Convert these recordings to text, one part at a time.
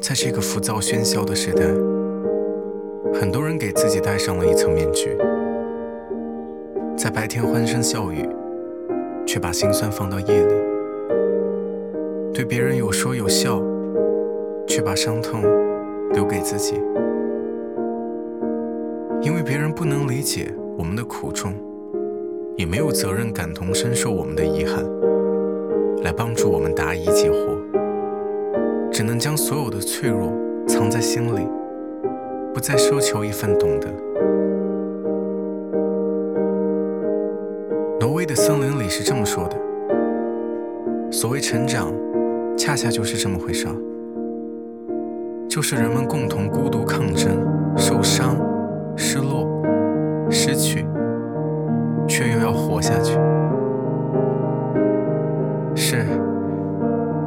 在这个浮躁喧嚣的时代，很多人给自己戴上了一层面具，在白天欢声笑语，却把心酸放到夜里；对别人有说有笑，却把伤痛留给自己。因为别人不能理解我们的苦衷，也没有责任感同身受我们的遗憾，来帮助我们答疑解惑。只能将所有的脆弱藏在心里，不再奢求一份懂得。挪威的森林里是这么说的：所谓成长，恰恰就是这么回事，就是人们共同孤独抗争、受伤、失落、失去，却又要活下去。是，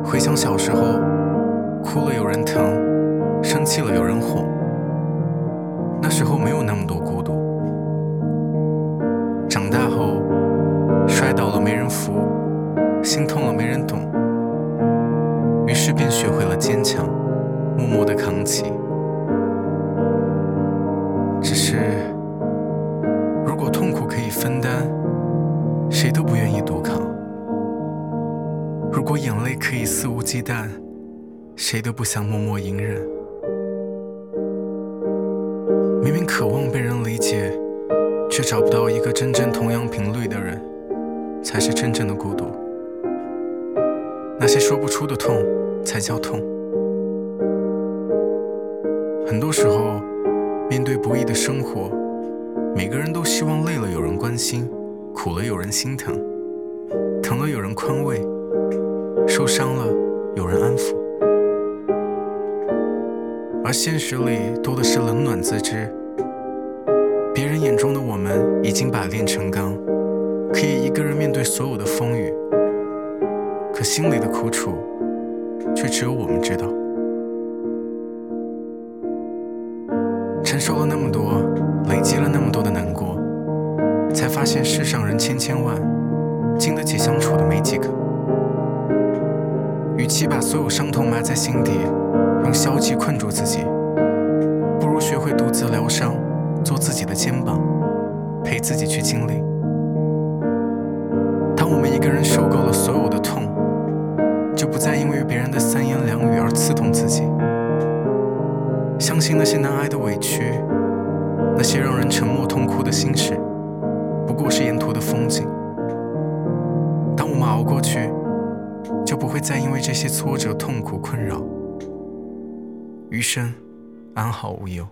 回想小时候。哭了有人疼，生气了有人哄。那时候没有那么多孤独。长大后，摔倒了没人扶，心痛了没人懂，于是便学会了坚强，默默的扛起。只是，如果痛苦可以分担，谁都不愿意独扛；如果眼泪可以肆无忌惮，谁都不想默默隐忍。明明渴望被人理解，却找不到一个真正同样频率的人，才是真正的孤独。那些说不出的痛，才叫痛。很多时候，面对不易的生活，每个人都希望累了有人关心，苦了有人心疼，疼了有人宽慰，受伤了有人安抚。现实里多的是冷暖自知。别人眼中的我们已经百炼成钢，可以一个人面对所有的风雨。可心里的苦楚，却只有我们知道。承受了那么多，累积了那么多的难过，才发现世上人千千万，经得起相处的没几个。与其把所有伤痛埋在心底。用消极困住自己，不如学会独自疗伤，做自己的肩膀，陪自己去经历。当我们一个人受够了所有的痛，就不再因为别人的三言两语而刺痛自己。相信那些难挨的委屈，那些让人沉默痛哭的心事，不过是沿途的风景。当我们熬过去，就不会再因为这些挫折痛苦困扰。余生，安好无忧。